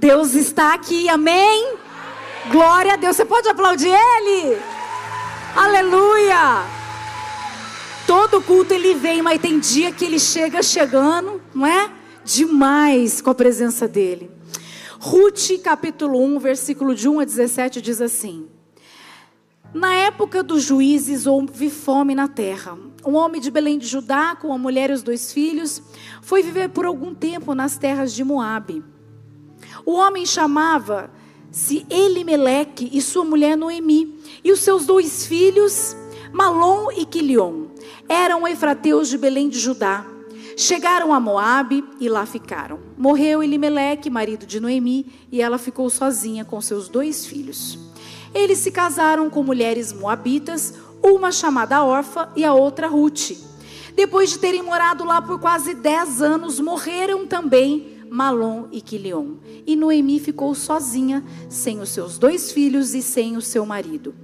Deus está aqui, amém? amém? Glória a Deus. Você pode aplaudir Ele? Aleluia! Todo culto ele vem, mas tem dia que ele chega chegando, não é? Demais com a presença dele. Ruth, capítulo 1, versículo de 1 a 17 diz assim: Na época dos juízes houve fome na terra. Um homem de Belém de Judá, com a mulher e os dois filhos, foi viver por algum tempo nas terras de Moabe. O homem chamava-se Elimeleque e sua mulher Noemi, e os seus dois filhos, Malom e Quilion, eram efrateus de Belém de Judá. Chegaram a Moabe e lá ficaram. Morreu Elimeleque, marido de Noemi, e ela ficou sozinha com seus dois filhos. Eles se casaram com mulheres moabitas, uma chamada Orfa e a outra Ruth. Depois de terem morado lá por quase dez anos, morreram também Malom e Quilion. E Noemi ficou sozinha, sem os seus dois filhos e sem o seu marido.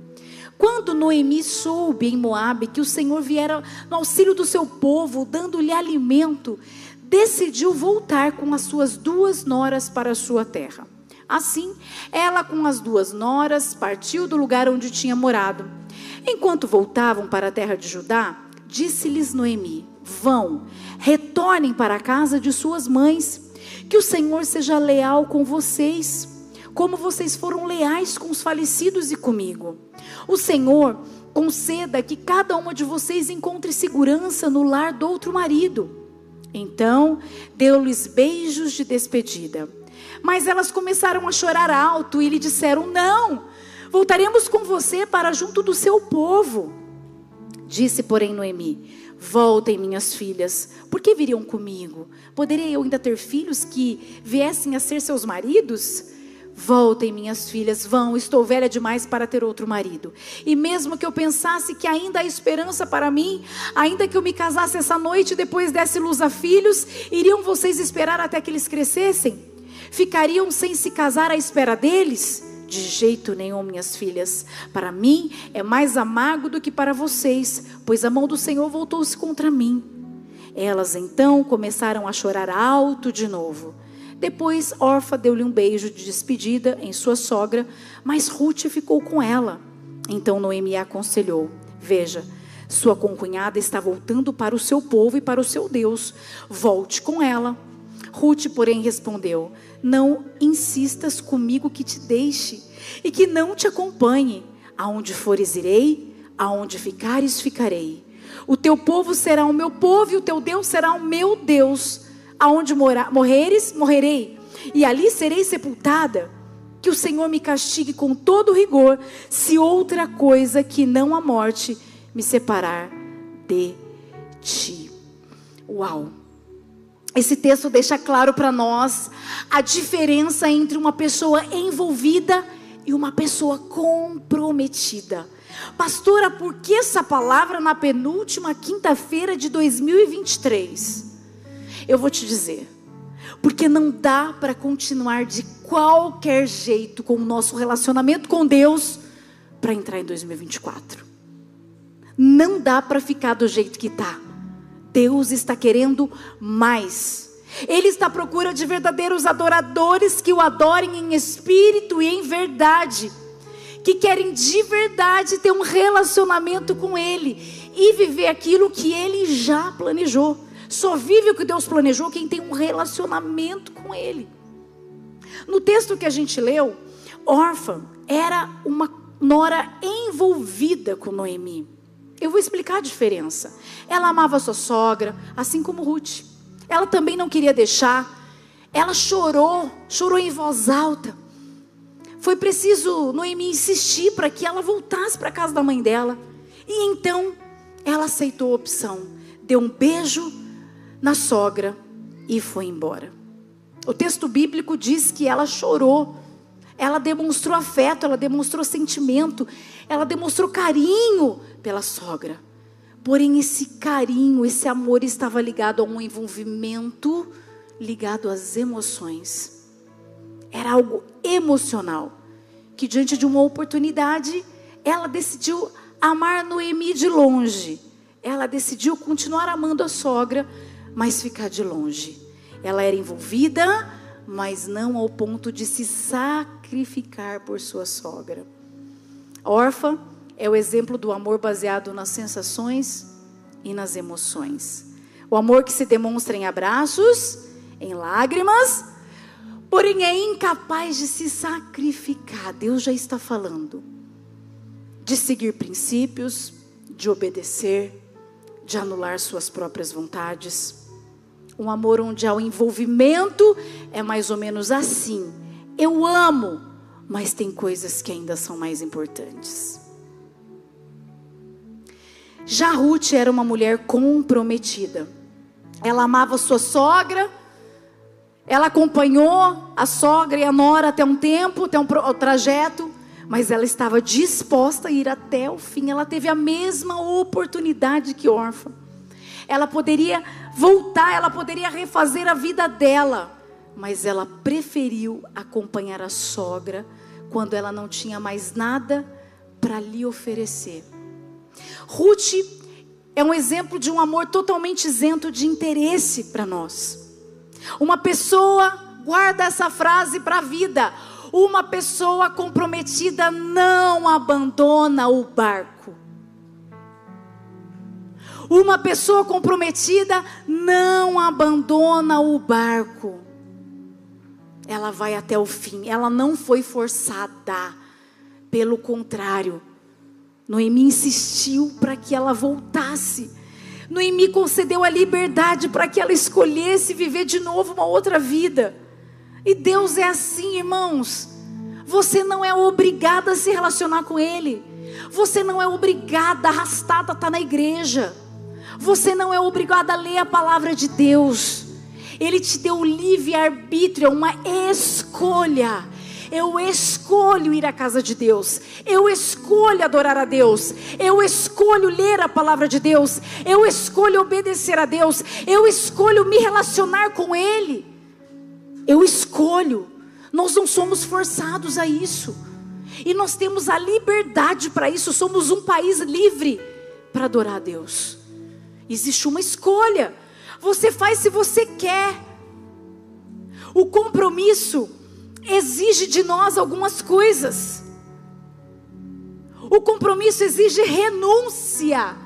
Quando Noemi soube em Moabe que o Senhor viera no auxílio do seu povo, dando-lhe alimento, decidiu voltar com as suas duas noras para a sua terra. Assim, ela com as duas noras partiu do lugar onde tinha morado. Enquanto voltavam para a terra de Judá, disse-lhes Noemi: Vão, retornem para a casa de suas mães, que o Senhor seja leal com vocês como vocês foram leais com os falecidos e comigo. O Senhor conceda que cada uma de vocês encontre segurança no lar do outro marido. Então, deu-lhes beijos de despedida. Mas elas começaram a chorar alto e lhe disseram: Não, voltaremos com você para junto do seu povo. Disse, porém, Noemi: Voltem, minhas filhas, por que viriam comigo? Poderia eu ainda ter filhos que viessem a ser seus maridos? Voltem, minhas filhas, vão, estou velha demais para ter outro marido. E mesmo que eu pensasse que ainda há esperança para mim, ainda que eu me casasse essa noite e depois desse luz a filhos, iriam vocês esperar até que eles crescessem? Ficariam sem se casar à espera deles? De jeito nenhum, minhas filhas. Para mim é mais amargo do que para vocês, pois a mão do Senhor voltou-se contra mim. Elas então começaram a chorar alto de novo. Depois, Orfa deu-lhe um beijo de despedida em sua sogra, mas Ruth ficou com ela. Então Noemi a aconselhou: Veja, sua concunhada está voltando para o seu povo e para o seu Deus. Volte com ela. Ruth, porém, respondeu: Não insistas comigo que te deixe e que não te acompanhe. Aonde fores, irei, aonde ficares, ficarei. O teu povo será o meu povo e o teu Deus será o meu Deus. Aonde morar, morreres, morrerei, e ali serei sepultada. Que o Senhor me castigue com todo rigor, se outra coisa que não a morte me separar de ti. Uau! Esse texto deixa claro para nós a diferença entre uma pessoa envolvida e uma pessoa comprometida. Pastora, por que essa palavra na penúltima quinta-feira de 2023? Eu vou te dizer. Porque não dá para continuar de qualquer jeito com o nosso relacionamento com Deus para entrar em 2024. Não dá para ficar do jeito que está. Deus está querendo mais. Ele está à procura de verdadeiros adoradores que o adorem em espírito e em verdade, que querem de verdade ter um relacionamento com Ele e viver aquilo que Ele já planejou. Só vive o que Deus planejou quem tem um relacionamento com Ele. No texto que a gente leu, órfã era uma nora envolvida com Noemi. Eu vou explicar a diferença. Ela amava sua sogra, assim como Ruth. Ela também não queria deixar. Ela chorou, chorou em voz alta. Foi preciso Noemi insistir para que ela voltasse para a casa da mãe dela. E então ela aceitou a opção. Deu um beijo na sogra e foi embora. O texto bíblico diz que ela chorou, ela demonstrou afeto, ela demonstrou sentimento, ela demonstrou carinho pela sogra. Porém, esse carinho, esse amor estava ligado a um envolvimento ligado às emoções. Era algo emocional. Que diante de uma oportunidade, ela decidiu amar Noemi de longe. Ela decidiu continuar amando a sogra, mas ficar de longe. Ela era envolvida, mas não ao ponto de se sacrificar por sua sogra. Órfã é o exemplo do amor baseado nas sensações e nas emoções. O amor que se demonstra em abraços, em lágrimas, porém é incapaz de se sacrificar. Deus já está falando de seguir princípios, de obedecer, de anular suas próprias vontades. Um amor onde há o envolvimento é mais ou menos assim. Eu amo, mas tem coisas que ainda são mais importantes. Já Ruth era uma mulher comprometida. Ela amava sua sogra, ela acompanhou a sogra e a nora até um tempo, até um trajeto, mas ela estava disposta a ir até o fim. Ela teve a mesma oportunidade que órfã. Ela poderia voltar, ela poderia refazer a vida dela, mas ela preferiu acompanhar a sogra quando ela não tinha mais nada para lhe oferecer. Ruth é um exemplo de um amor totalmente isento de interesse para nós. Uma pessoa, guarda essa frase para a vida: uma pessoa comprometida não abandona o barco. Uma pessoa comprometida não abandona o barco. Ela vai até o fim. Ela não foi forçada. Pelo contrário, Noemi insistiu para que ela voltasse. Noemi concedeu a liberdade para que ela escolhesse viver de novo uma outra vida. E Deus é assim, irmãos. Você não é obrigada a se relacionar com Ele. Você não é obrigada, arrastada a estar na igreja. Você não é obrigado a ler a palavra de Deus. Ele te deu o livre arbítrio, é uma escolha. Eu escolho ir à casa de Deus. Eu escolho adorar a Deus. Eu escolho ler a palavra de Deus. Eu escolho obedecer a Deus. Eu escolho me relacionar com Ele. Eu escolho. Nós não somos forçados a isso. E nós temos a liberdade para isso. Somos um país livre para adorar a Deus. Existe uma escolha. Você faz se você quer. O compromisso exige de nós algumas coisas. O compromisso exige renúncia.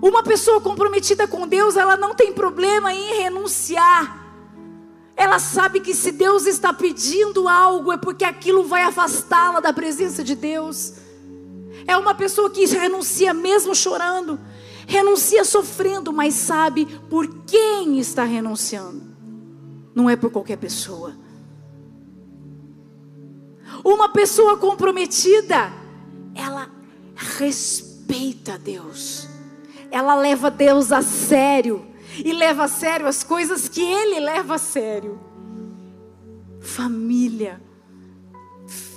Uma pessoa comprometida com Deus, ela não tem problema em renunciar. Ela sabe que se Deus está pedindo algo, é porque aquilo vai afastá-la da presença de Deus. É uma pessoa que renuncia mesmo chorando renuncia sofrendo, mas sabe por quem está renunciando. Não é por qualquer pessoa. Uma pessoa comprometida, ela respeita Deus. Ela leva Deus a sério e leva a sério as coisas que ele leva a sério. Família,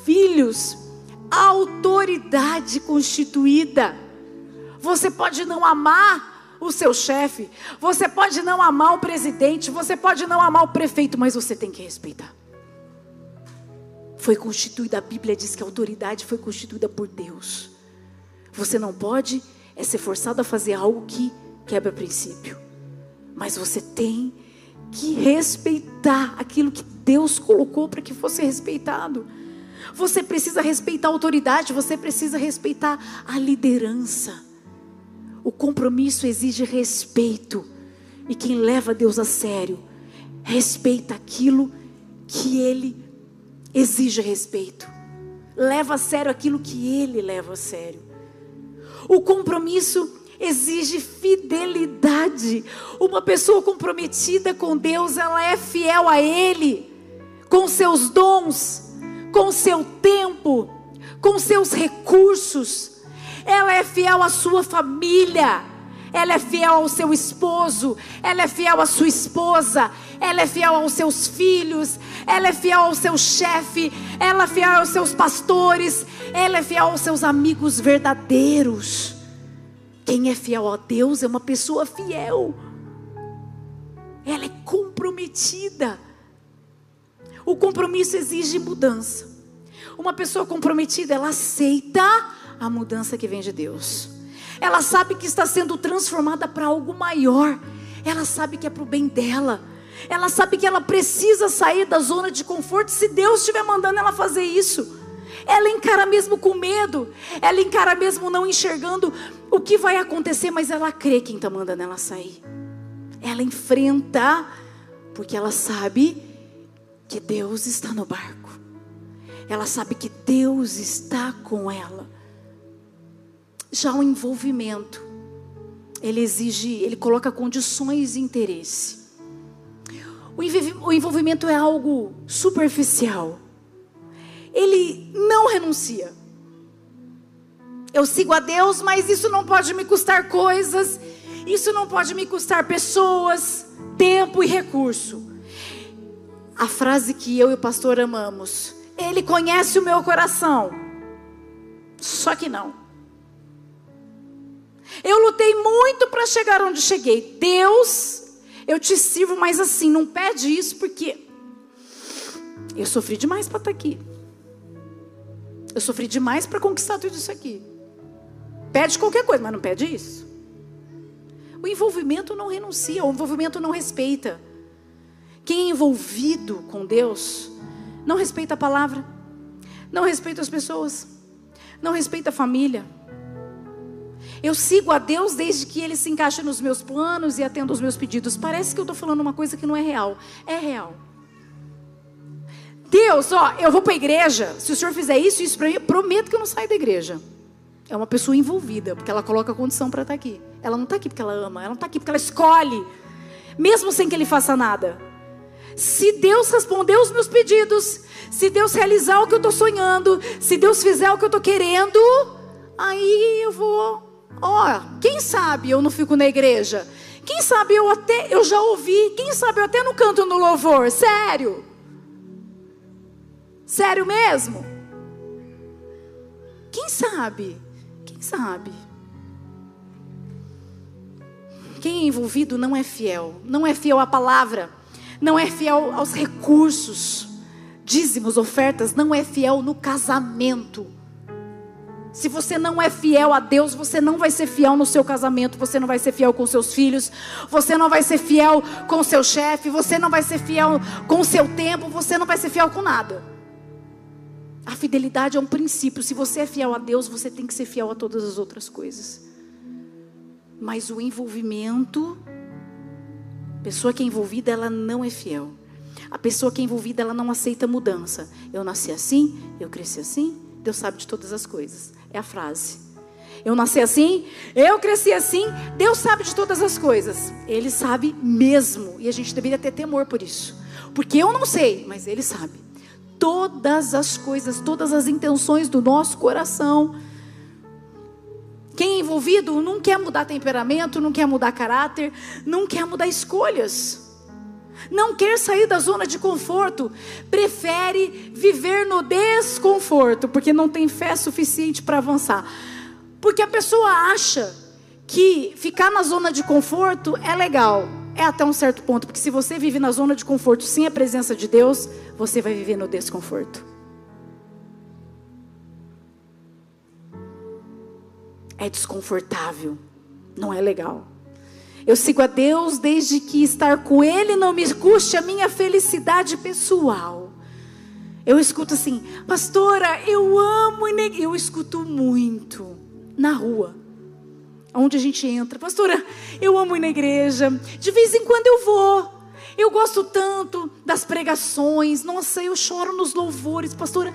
filhos, autoridade constituída. Você pode não amar o seu chefe, você pode não amar o presidente, você pode não amar o prefeito, mas você tem que respeitar. Foi constituída, a Bíblia diz que a autoridade foi constituída por Deus. Você não pode é ser forçado a fazer algo que quebra princípio. Mas você tem que respeitar aquilo que Deus colocou para que fosse respeitado. Você precisa respeitar a autoridade, você precisa respeitar a liderança. O compromisso exige respeito. E quem leva Deus a sério, respeita aquilo que Ele exige respeito. Leva a sério aquilo que Ele leva a sério. O compromisso exige fidelidade. Uma pessoa comprometida com Deus, ela é fiel a Ele, com seus dons, com seu tempo, com seus recursos ela é fiel à sua família, ela é fiel ao seu esposo, ela é fiel à sua esposa, ela é fiel aos seus filhos, ela é fiel ao seu chefe, ela é fiel aos seus pastores, ela é fiel aos seus amigos verdadeiros. Quem é fiel a Deus é uma pessoa fiel, ela é comprometida. O compromisso exige mudança. Uma pessoa comprometida, ela aceita a mudança que vem de Deus. Ela sabe que está sendo transformada para algo maior. Ela sabe que é para o bem dela. Ela sabe que ela precisa sair da zona de conforto se Deus estiver mandando ela fazer isso. Ela encara mesmo com medo, ela encara mesmo não enxergando o que vai acontecer, mas ela crê quem está mandando ela sair. Ela enfrenta, porque ela sabe que Deus está no barco. Ela sabe que Deus está com ela. Já o envolvimento, ele exige, ele coloca condições e interesse. O envolvimento é algo superficial. Ele não renuncia. Eu sigo a Deus, mas isso não pode me custar coisas, isso não pode me custar pessoas, tempo e recurso. A frase que eu e o pastor amamos, ele conhece o meu coração. Só que não. Eu lutei muito para chegar onde cheguei. Deus, eu te sirvo, mas assim, não pede isso porque eu sofri demais para estar tá aqui. Eu sofri demais para conquistar tudo isso aqui. Pede qualquer coisa, mas não pede isso. O envolvimento não renuncia, o envolvimento não respeita. Quem é envolvido com Deus não respeita a palavra, não respeita as pessoas, não respeita a família. Eu sigo a Deus desde que Ele se encaixa nos meus planos e atenda os meus pedidos. Parece que eu estou falando uma coisa que não é real. É real. Deus, ó, eu vou para a igreja. Se o senhor fizer isso, isso para mim, prometo que eu não saio da igreja. É uma pessoa envolvida, porque ela coloca condição para estar tá aqui. Ela não está aqui porque ela ama, ela não está aqui porque ela escolhe, mesmo sem que ele faça nada. Se Deus responder os meus pedidos, se Deus realizar o que eu estou sonhando, se Deus fizer o que eu estou querendo, aí eu vou. Ó, quem sabe eu não fico na igreja? Quem sabe eu até eu já ouvi? Quem sabe eu até não canto no louvor? Sério? Sério mesmo? Quem sabe? Quem sabe? Quem é envolvido não é fiel, não é fiel à palavra, não é fiel aos recursos, dízimos, ofertas, não é fiel no casamento. Se você não é fiel a Deus, você não vai ser fiel no seu casamento, você não vai ser fiel com seus filhos, você não vai ser fiel com seu chefe, você não vai ser fiel com seu tempo, você não vai ser fiel com nada. A fidelidade é um princípio. Se você é fiel a Deus, você tem que ser fiel a todas as outras coisas. Mas o envolvimento, a pessoa que é envolvida, ela não é fiel. A pessoa que é envolvida, ela não aceita mudança. Eu nasci assim, eu cresci assim, Deus sabe de todas as coisas. É a frase. Eu nasci assim, eu cresci assim, Deus sabe de todas as coisas. Ele sabe mesmo. E a gente deveria ter temor por isso. Porque eu não sei, mas Ele sabe. Todas as coisas, todas as intenções do nosso coração. Quem é envolvido não quer mudar temperamento, não quer mudar caráter, não quer mudar escolhas não quer sair da zona de conforto, prefere viver no desconforto, porque não tem fé suficiente para avançar. Porque a pessoa acha que ficar na zona de conforto é legal, é até um certo ponto, porque se você vive na zona de conforto sem a presença de Deus, você vai viver no desconforto. É desconfortável, não é legal. Eu sigo a Deus desde que estar com Ele não me custe a minha felicidade pessoal. Eu escuto assim, pastora, eu amo e eu escuto muito na rua, onde a gente entra. Pastora, eu amo ir na igreja. De vez em quando eu vou. Eu gosto tanto das pregações. Nossa, eu choro nos louvores, pastora.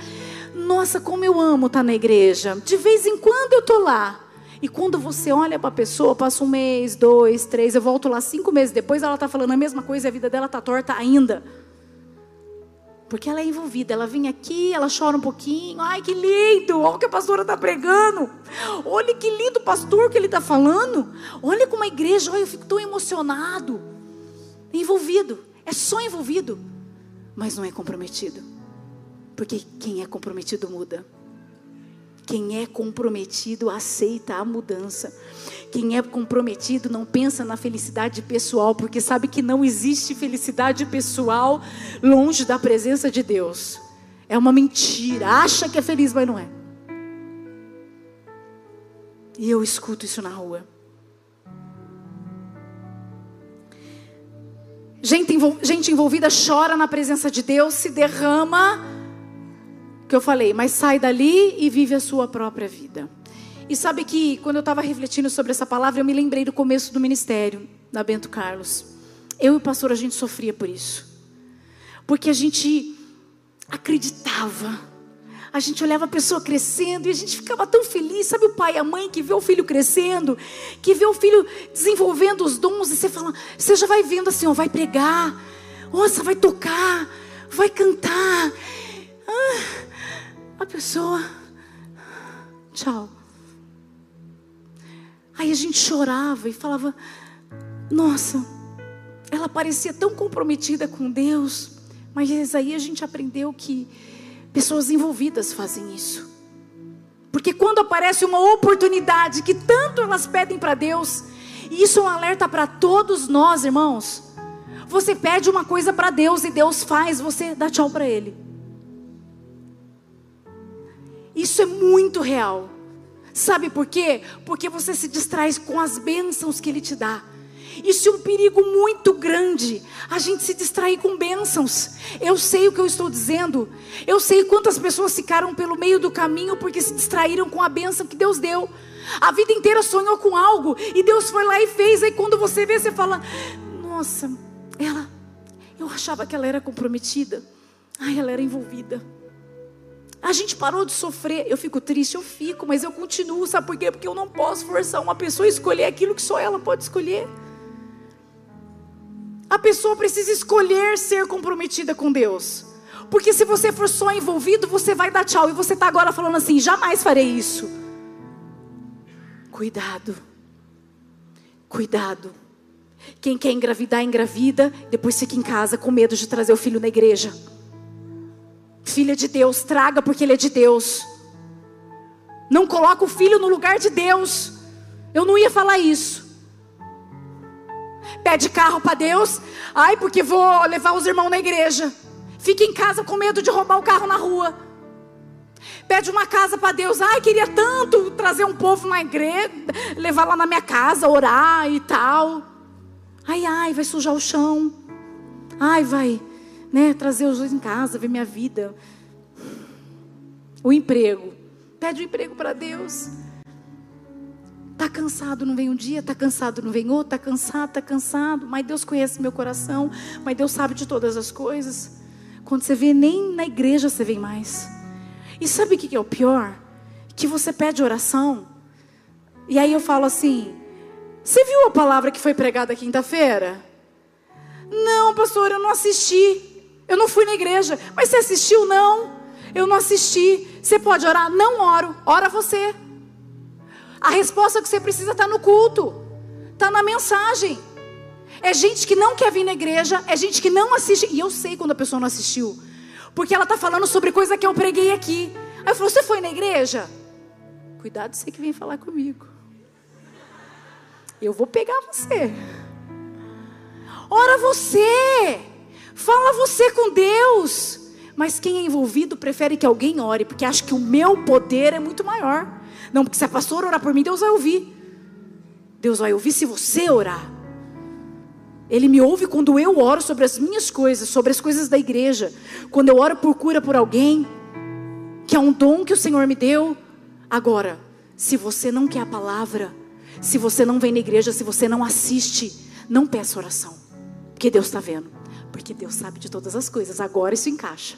Nossa, como eu amo estar na igreja. De vez em quando eu tô lá. E quando você olha para a pessoa, passa um mês, dois, três, eu volto lá cinco meses depois, ela está falando a mesma coisa e a vida dela está torta ainda. Porque ela é envolvida, ela vem aqui, ela chora um pouquinho. Ai, que lindo! Olha o que a pastora está pregando. Olha que lindo pastor que ele está falando. Olha como a igreja, olha, eu fico tão emocionado. Envolvido, é só envolvido, mas não é comprometido. Porque quem é comprometido muda. Quem é comprometido aceita a mudança. Quem é comprometido não pensa na felicidade pessoal, porque sabe que não existe felicidade pessoal longe da presença de Deus. É uma mentira. Acha que é feliz, mas não é. E eu escuto isso na rua. Gente, envolvida chora na presença de Deus, se derrama. Que eu falei, mas sai dali e vive a sua própria vida. E sabe que quando eu estava refletindo sobre essa palavra, eu me lembrei do começo do ministério da Bento Carlos. Eu e o pastor, a gente sofria por isso. Porque a gente acreditava. A gente olhava a pessoa crescendo e a gente ficava tão feliz. Sabe o pai e a mãe que vê o filho crescendo, que vê o filho desenvolvendo os dons e você fala, você já vai vendo assim, ó, vai pregar, nossa, vai tocar, vai cantar. Ah, a pessoa, tchau. Aí a gente chorava e falava: Nossa, ela parecia tão comprometida com Deus. Mas aí a gente aprendeu que pessoas envolvidas fazem isso. Porque quando aparece uma oportunidade que tanto elas pedem para Deus, e isso é um alerta para todos nós, irmãos. Você pede uma coisa para Deus e Deus faz, você dá tchau para Ele. Isso é muito real. Sabe por quê? Porque você se distrai com as bênçãos que Ele te dá. Isso é um perigo muito grande. A gente se distrair com bênçãos. Eu sei o que eu estou dizendo. Eu sei quantas pessoas ficaram pelo meio do caminho porque se distraíram com a bênção que Deus deu. A vida inteira sonhou com algo e Deus foi lá e fez. Aí quando você vê, você fala: Nossa, ela, eu achava que ela era comprometida. Ai, ela era envolvida. A gente parou de sofrer. Eu fico triste, eu fico, mas eu continuo. Sabe por quê? Porque eu não posso forçar uma pessoa a escolher aquilo que só ela pode escolher. A pessoa precisa escolher ser comprometida com Deus. Porque se você for só envolvido, você vai dar tchau. E você está agora falando assim: jamais farei isso. Cuidado. Cuidado. Quem quer engravidar, engravida. Depois fica em casa com medo de trazer o filho na igreja filha de Deus, traga porque ele é de Deus. Não coloca o filho no lugar de Deus. Eu não ia falar isso. Pede carro para Deus. Ai, porque vou levar os irmãos na igreja. Fica em casa com medo de roubar o carro na rua. Pede uma casa para Deus. Ai, queria tanto trazer um povo na igreja, levar lá na minha casa, orar e tal. Ai, ai, vai sujar o chão. Ai, vai né, trazer os dois em casa, ver minha vida. O emprego. Pede um emprego para Deus. Tá cansado, não vem um dia, tá cansado, não vem outro, tá cansado, tá cansado. Mas Deus conhece meu coração, mas Deus sabe de todas as coisas. Quando você vê, nem na igreja você vem mais. E sabe o que é o pior? Que você pede oração. E aí eu falo assim: Você viu a palavra que foi pregada quinta-feira? Não, pastor, eu não assisti. Eu não fui na igreja. Mas você assistiu? Não. Eu não assisti. Você pode orar? Não oro. Ora você. A resposta que você precisa está no culto. Está na mensagem. É gente que não quer vir na igreja. É gente que não assiste. E eu sei quando a pessoa não assistiu. Porque ela está falando sobre coisa que eu preguei aqui. Aí eu falo, você foi na igreja? Cuidado você que vem falar comigo. Eu vou pegar você. Ora você. Fala você com Deus. Mas quem é envolvido prefere que alguém ore, porque acha que o meu poder é muito maior. Não, porque se a pastora orar por mim, Deus vai ouvir. Deus vai ouvir se você orar. Ele me ouve quando eu oro sobre as minhas coisas, sobre as coisas da igreja. Quando eu oro por cura por alguém, que é um dom que o Senhor me deu. Agora, se você não quer a palavra, se você não vem na igreja, se você não assiste, não peça oração, porque Deus está vendo. Porque Deus sabe de todas as coisas. Agora isso encaixa.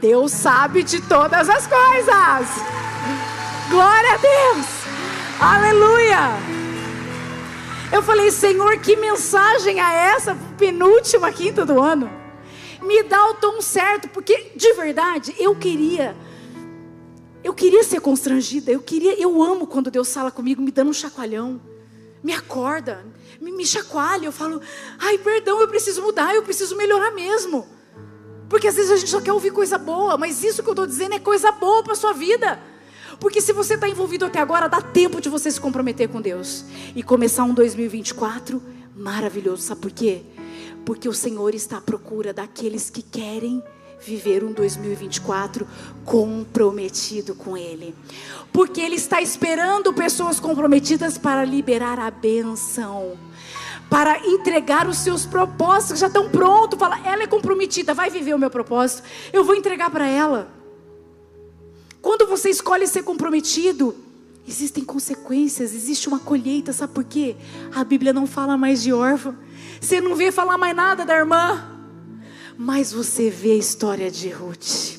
Deus sabe de todas as coisas. Glória a Deus. Aleluia. Eu falei, Senhor, que mensagem é essa? Penúltima quinta do ano. Me dá o tom certo, porque de verdade eu queria. Eu queria ser constrangida. Eu queria, eu amo quando Deus fala comigo, me dando um chacoalhão me acorda, me, me chacoalha. Eu falo, ai, perdão, eu preciso mudar, eu preciso melhorar mesmo. Porque às vezes a gente só quer ouvir coisa boa, mas isso que eu estou dizendo é coisa boa para sua vida. Porque se você está envolvido até agora, dá tempo de você se comprometer com Deus e começar um 2024 maravilhoso. Sabe por quê? Porque o Senhor está à procura daqueles que querem viver um 2024 comprometido com Ele. Porque Ele está esperando pessoas comprometidas para liberar a benção, para entregar os seus propósitos, que já estão prontos. Fala, ela é comprometida, vai viver o meu propósito. Eu vou entregar para ela. Quando você escolhe ser comprometido, existem consequências, existe uma colheita, sabe por quê? A Bíblia não fala mais de órfão. Você não vê falar mais nada da irmã. Mas você vê a história de Ruth.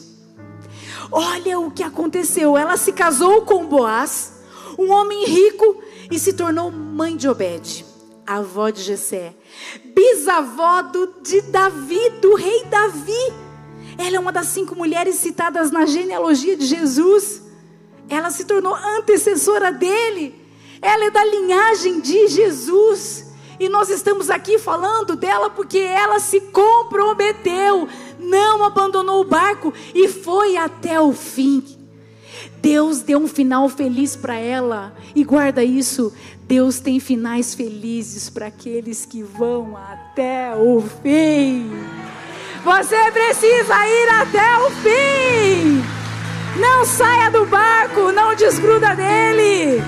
Olha o que aconteceu. Ela se casou com Boaz, um homem rico, e se tornou mãe de Obed avó de Jessé, bisavó do, de Davi, do rei Davi. Ela é uma das cinco mulheres citadas na genealogia de Jesus. Ela se tornou antecessora dele. Ela é da linhagem de Jesus. E nós estamos aqui falando dela porque ela se comprometeu, não abandonou o barco e foi até o fim. Deus deu um final feliz para ela. E guarda isso: Deus tem finais felizes para aqueles que vão até o fim. Você precisa ir até o fim. Não saia do barco, não desgruda dele.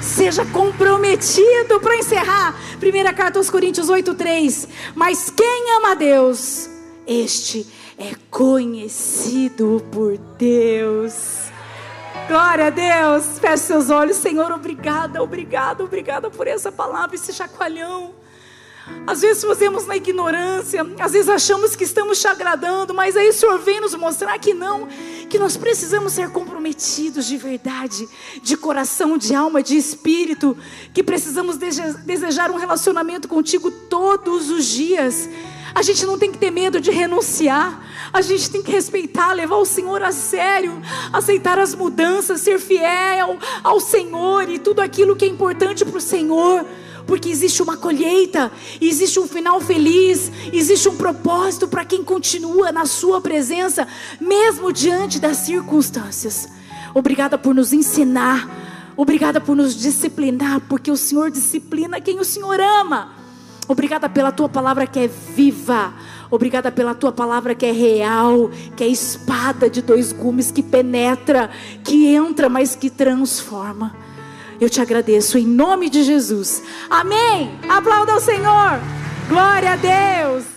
Seja comprometido para encerrar. Primeira carta aos Coríntios 8:3. Mas quem ama a Deus, este é conhecido por Deus. Glória a Deus. Feche seus olhos, Senhor. Obrigada, obrigada, obrigada por essa palavra, esse chacoalhão. Às vezes fazemos na ignorância, às vezes achamos que estamos te agradando, mas aí o Senhor vem nos mostrar que não, que nós precisamos ser comprometidos de verdade, de coração, de alma, de espírito, que precisamos desejar um relacionamento contigo todos os dias. A gente não tem que ter medo de renunciar. A gente tem que respeitar, levar o Senhor a sério, aceitar as mudanças, ser fiel ao Senhor e tudo aquilo que é importante para o Senhor. Porque existe uma colheita, existe um final feliz, existe um propósito para quem continua na Sua presença, mesmo diante das circunstâncias. Obrigada por nos ensinar, obrigada por nos disciplinar, porque o Senhor disciplina quem o Senhor ama. Obrigada pela tua palavra que é viva. Obrigada pela tua palavra que é real, que é espada de dois gumes que penetra, que entra, mas que transforma. Eu te agradeço em nome de Jesus. Amém. Aplauda ao Senhor. Glória a Deus.